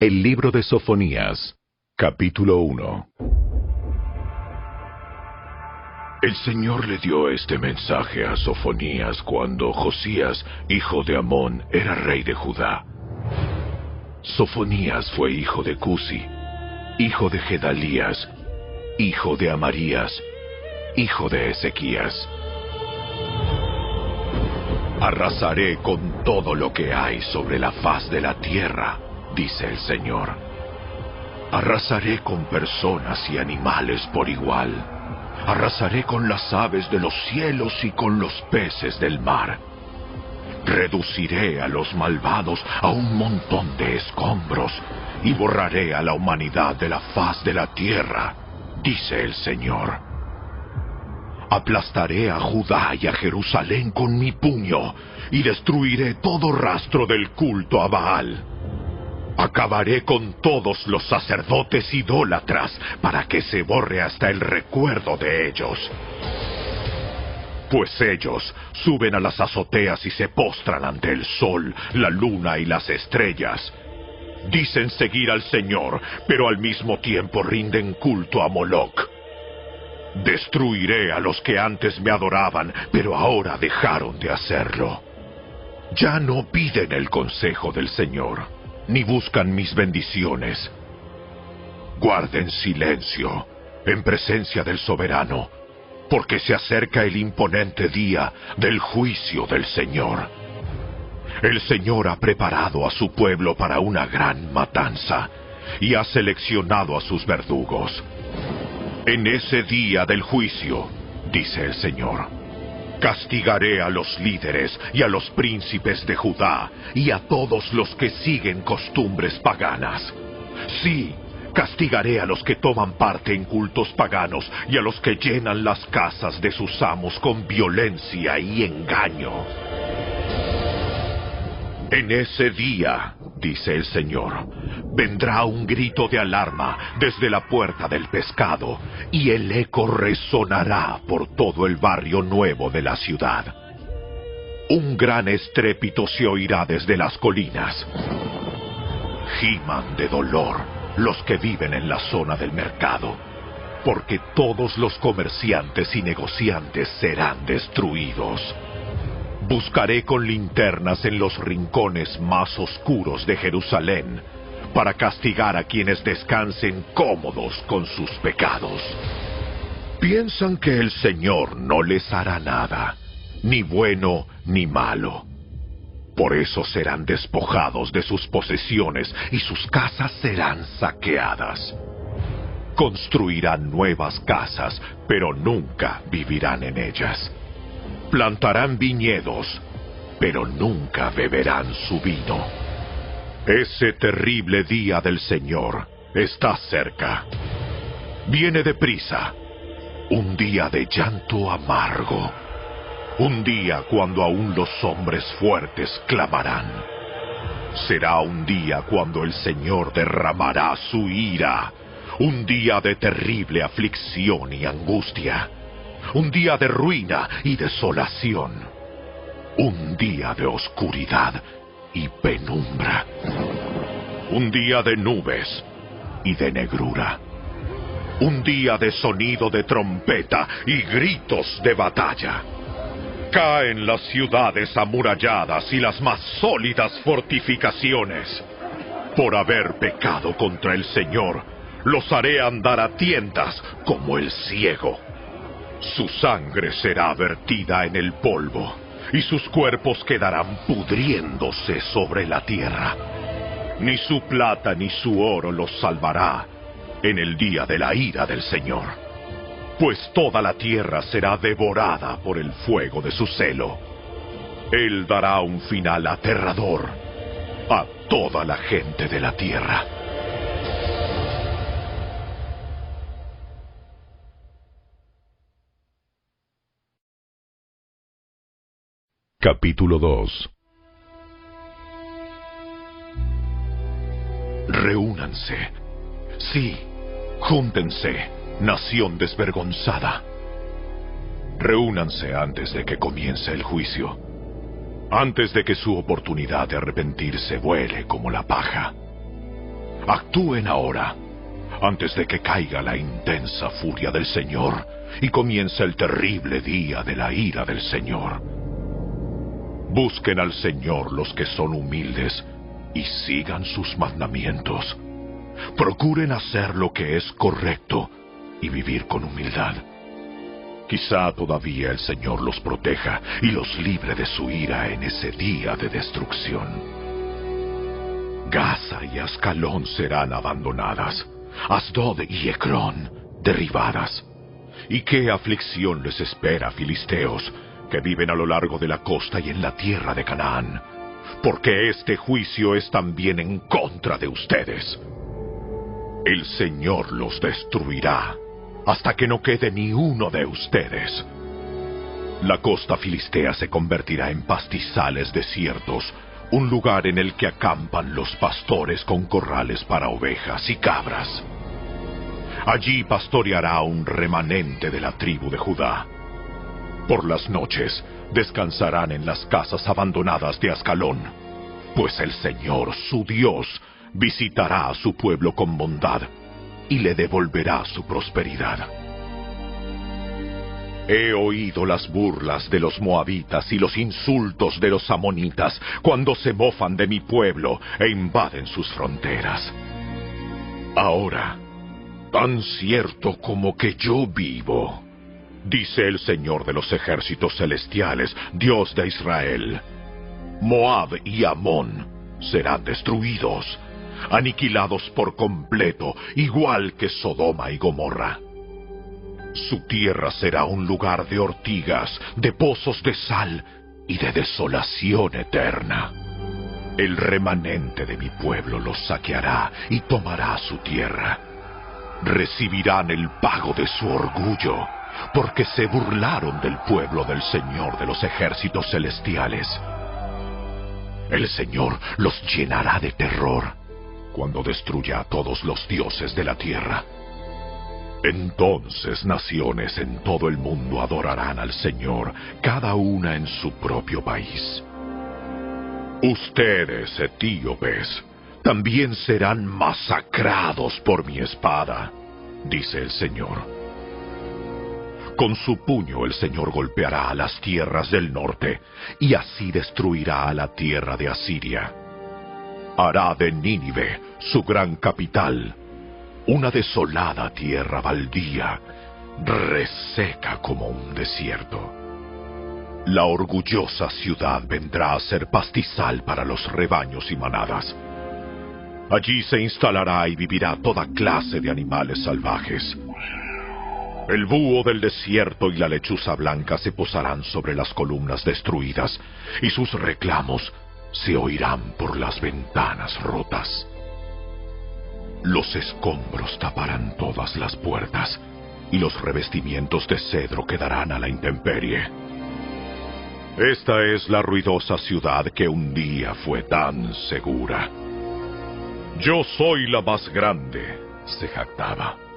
El libro de Sofonías, capítulo 1. El Señor le dio este mensaje a Sofonías cuando Josías, hijo de Amón, era rey de Judá. Sofonías fue hijo de Cusi, hijo de Gedalías, hijo de Amarías, hijo de Ezequías. Arrasaré con todo lo que hay sobre la faz de la tierra, dice el Señor. Arrasaré con personas y animales por igual. Arrasaré con las aves de los cielos y con los peces del mar. Reduciré a los malvados a un montón de escombros y borraré a la humanidad de la faz de la tierra, dice el Señor. Aplastaré a Judá y a Jerusalén con mi puño y destruiré todo rastro del culto a Baal. Acabaré con todos los sacerdotes idólatras para que se borre hasta el recuerdo de ellos. Pues ellos suben a las azoteas y se postran ante el sol, la luna y las estrellas. Dicen seguir al Señor, pero al mismo tiempo rinden culto a Moloch. Destruiré a los que antes me adoraban, pero ahora dejaron de hacerlo. Ya no piden el consejo del Señor, ni buscan mis bendiciones. Guarden silencio en presencia del soberano, porque se acerca el imponente día del juicio del Señor. El Señor ha preparado a su pueblo para una gran matanza y ha seleccionado a sus verdugos. En ese día del juicio, dice el Señor, castigaré a los líderes y a los príncipes de Judá y a todos los que siguen costumbres paganas. Sí, castigaré a los que toman parte en cultos paganos y a los que llenan las casas de sus amos con violencia y engaño. En ese día, dice el Señor, vendrá un grito de alarma desde la puerta del pescado y el eco resonará por todo el barrio nuevo de la ciudad. Un gran estrépito se oirá desde las colinas. Giman de dolor los que viven en la zona del mercado, porque todos los comerciantes y negociantes serán destruidos. Buscaré con linternas en los rincones más oscuros de Jerusalén para castigar a quienes descansen cómodos con sus pecados. Piensan que el Señor no les hará nada, ni bueno ni malo. Por eso serán despojados de sus posesiones y sus casas serán saqueadas. Construirán nuevas casas, pero nunca vivirán en ellas plantarán viñedos, pero nunca beberán su vino. Ese terrible día del Señor está cerca. Viene deprisa. Un día de llanto amargo. Un día cuando aún los hombres fuertes clamarán. Será un día cuando el Señor derramará su ira. Un día de terrible aflicción y angustia un día de ruina y desolación, un día de oscuridad y penumbra, un día de nubes y de negrura, un día de sonido de trompeta y gritos de batalla. Caen las ciudades amuralladas y las más sólidas fortificaciones. Por haber pecado contra el Señor, los haré andar a tiendas como el ciego. Su sangre será vertida en el polvo, y sus cuerpos quedarán pudriéndose sobre la tierra. Ni su plata ni su oro los salvará en el día de la ira del Señor, pues toda la tierra será devorada por el fuego de su celo. Él dará un final aterrador a toda la gente de la tierra. Capítulo 2 Reúnanse. Sí, júntense, nación desvergonzada. Reúnanse antes de que comience el juicio, antes de que su oportunidad de arrepentirse vuele como la paja. Actúen ahora, antes de que caiga la intensa furia del Señor y comience el terrible día de la ira del Señor. Busquen al Señor los que son humildes y sigan sus mandamientos. Procuren hacer lo que es correcto y vivir con humildad. Quizá todavía el Señor los proteja y los libre de su ira en ese día de destrucción. Gaza y Ascalón serán abandonadas, Asdod y Ecrón derribadas. ¿Y qué aflicción les espera, filisteos, que viven a lo largo de la costa y en la tierra de Canaán? Porque este juicio es también en contra de ustedes. El Señor los destruirá hasta que no quede ni uno de ustedes. La costa filistea se convertirá en pastizales desiertos, un lugar en el que acampan los pastores con corrales para ovejas y cabras. Allí pastoreará un remanente de la tribu de Judá. Por las noches descansarán en las casas abandonadas de Ascalón, pues el Señor, su Dios, visitará a su pueblo con bondad y le devolverá su prosperidad. He oído las burlas de los moabitas y los insultos de los amonitas cuando se mofan de mi pueblo e invaden sus fronteras. Ahora, tan cierto como que yo vivo, dice el Señor de los ejércitos celestiales, Dios de Israel, Moab y Amón serán destruidos aniquilados por completo, igual que Sodoma y Gomorra. Su tierra será un lugar de ortigas, de pozos de sal y de desolación eterna. El remanente de mi pueblo los saqueará y tomará su tierra. Recibirán el pago de su orgullo, porque se burlaron del pueblo del Señor de los ejércitos celestiales. El Señor los llenará de terror cuando destruya a todos los dioses de la tierra. Entonces naciones en todo el mundo adorarán al Señor, cada una en su propio país. Ustedes, etíopes, también serán masacrados por mi espada, dice el Señor. Con su puño el Señor golpeará a las tierras del norte, y así destruirá a la tierra de Asiria hará de Nínive su gran capital, una desolada tierra baldía, reseca como un desierto. La orgullosa ciudad vendrá a ser pastizal para los rebaños y manadas. Allí se instalará y vivirá toda clase de animales salvajes. El búho del desierto y la lechuza blanca se posarán sobre las columnas destruidas, y sus reclamos se oirán por las ventanas rotas. Los escombros taparán todas las puertas y los revestimientos de cedro quedarán a la intemperie. Esta es la ruidosa ciudad que un día fue tan segura. Yo soy la más grande, se jactaba.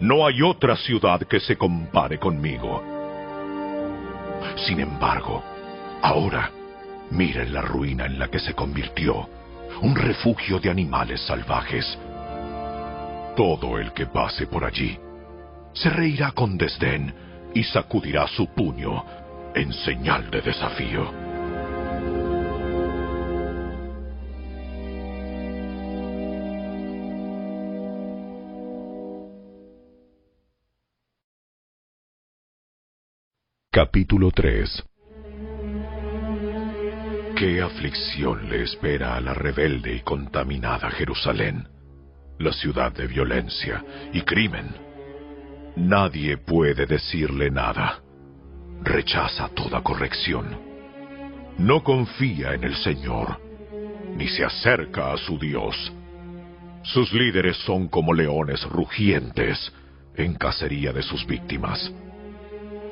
No hay otra ciudad que se compare conmigo. Sin embargo, ahora Miren la ruina en la que se convirtió, un refugio de animales salvajes. Todo el que pase por allí se reirá con desdén y sacudirá su puño en señal de desafío. Capítulo 3 ¿Qué aflicción le espera a la rebelde y contaminada Jerusalén? La ciudad de violencia y crimen. Nadie puede decirle nada. Rechaza toda corrección. No confía en el Señor, ni se acerca a su Dios. Sus líderes son como leones rugientes en cacería de sus víctimas.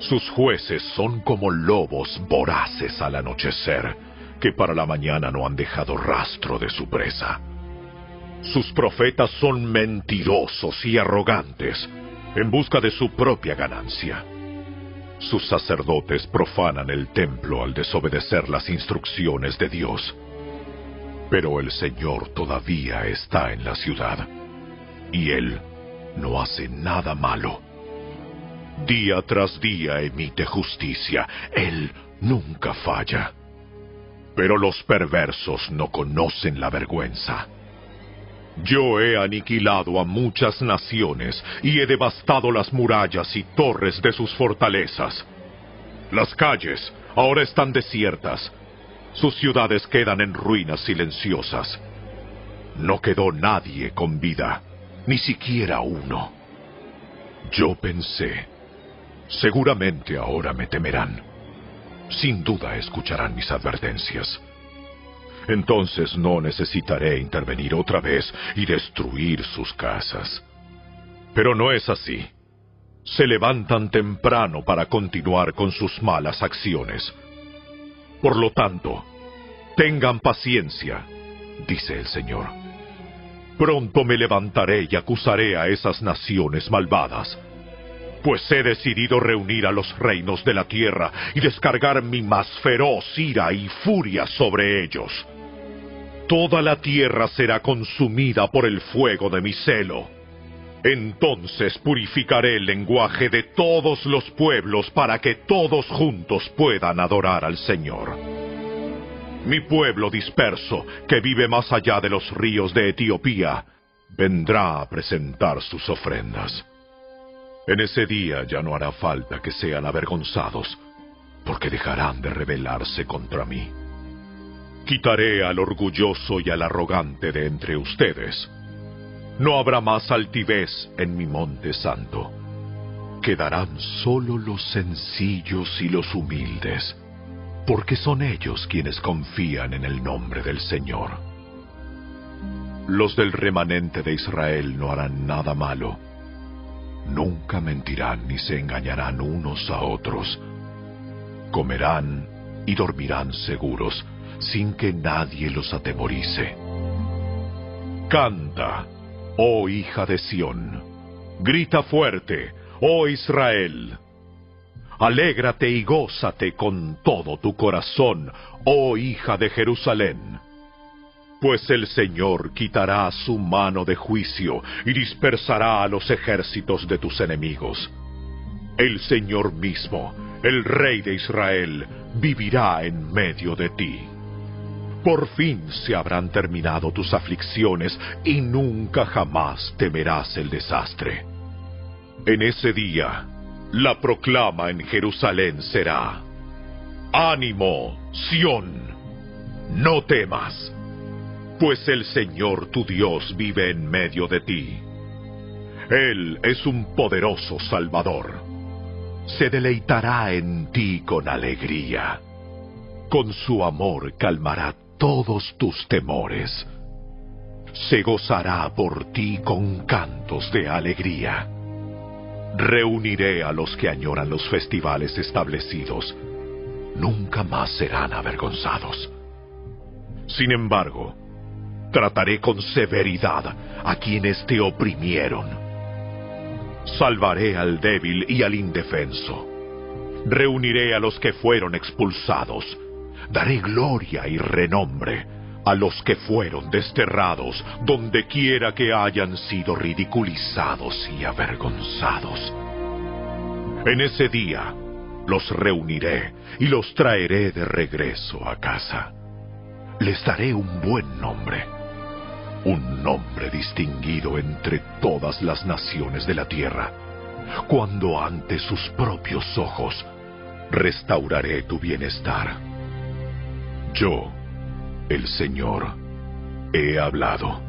Sus jueces son como lobos voraces al anochecer que para la mañana no han dejado rastro de su presa. Sus profetas son mentirosos y arrogantes, en busca de su propia ganancia. Sus sacerdotes profanan el templo al desobedecer las instrucciones de Dios. Pero el Señor todavía está en la ciudad, y Él no hace nada malo. Día tras día emite justicia, Él nunca falla. Pero los perversos no conocen la vergüenza. Yo he aniquilado a muchas naciones y he devastado las murallas y torres de sus fortalezas. Las calles ahora están desiertas. Sus ciudades quedan en ruinas silenciosas. No quedó nadie con vida, ni siquiera uno. Yo pensé, seguramente ahora me temerán. Sin duda escucharán mis advertencias. Entonces no necesitaré intervenir otra vez y destruir sus casas. Pero no es así. Se levantan temprano para continuar con sus malas acciones. Por lo tanto, tengan paciencia, dice el Señor. Pronto me levantaré y acusaré a esas naciones malvadas pues he decidido reunir a los reinos de la tierra y descargar mi más feroz ira y furia sobre ellos. Toda la tierra será consumida por el fuego de mi celo. Entonces purificaré el lenguaje de todos los pueblos para que todos juntos puedan adorar al Señor. Mi pueblo disperso, que vive más allá de los ríos de Etiopía, vendrá a presentar sus ofrendas. En ese día ya no hará falta que sean avergonzados, porque dejarán de rebelarse contra mí. Quitaré al orgulloso y al arrogante de entre ustedes. No habrá más altivez en mi monte santo. Quedarán solo los sencillos y los humildes, porque son ellos quienes confían en el nombre del Señor. Los del remanente de Israel no harán nada malo Nunca mentirán ni se engañarán unos a otros. Comerán y dormirán seguros, sin que nadie los atemorice. Canta, oh hija de Sión. Grita fuerte, oh Israel. Alégrate y gózate con todo tu corazón, oh hija de Jerusalén pues el Señor quitará su mano de juicio y dispersará a los ejércitos de tus enemigos. El Señor mismo, el Rey de Israel, vivirá en medio de ti. Por fin se habrán terminado tus aflicciones y nunca jamás temerás el desastre. En ese día, la proclama en Jerusalén será, Ánimo, Sión, no temas pues el Señor tu Dios vive en medio de ti. Él es un poderoso Salvador. Se deleitará en ti con alegría. Con su amor calmará todos tus temores. Se gozará por ti con cantos de alegría. Reuniré a los que añoran los festivales establecidos. Nunca más serán avergonzados. Sin embargo, Trataré con severidad a quienes te oprimieron. Salvaré al débil y al indefenso. Reuniré a los que fueron expulsados. Daré gloria y renombre a los que fueron desterrados donde quiera que hayan sido ridiculizados y avergonzados. En ese día los reuniré y los traeré de regreso a casa. Les daré un buen nombre un nombre distinguido entre todas las naciones de la tierra, cuando ante sus propios ojos restauraré tu bienestar. Yo, el Señor, he hablado.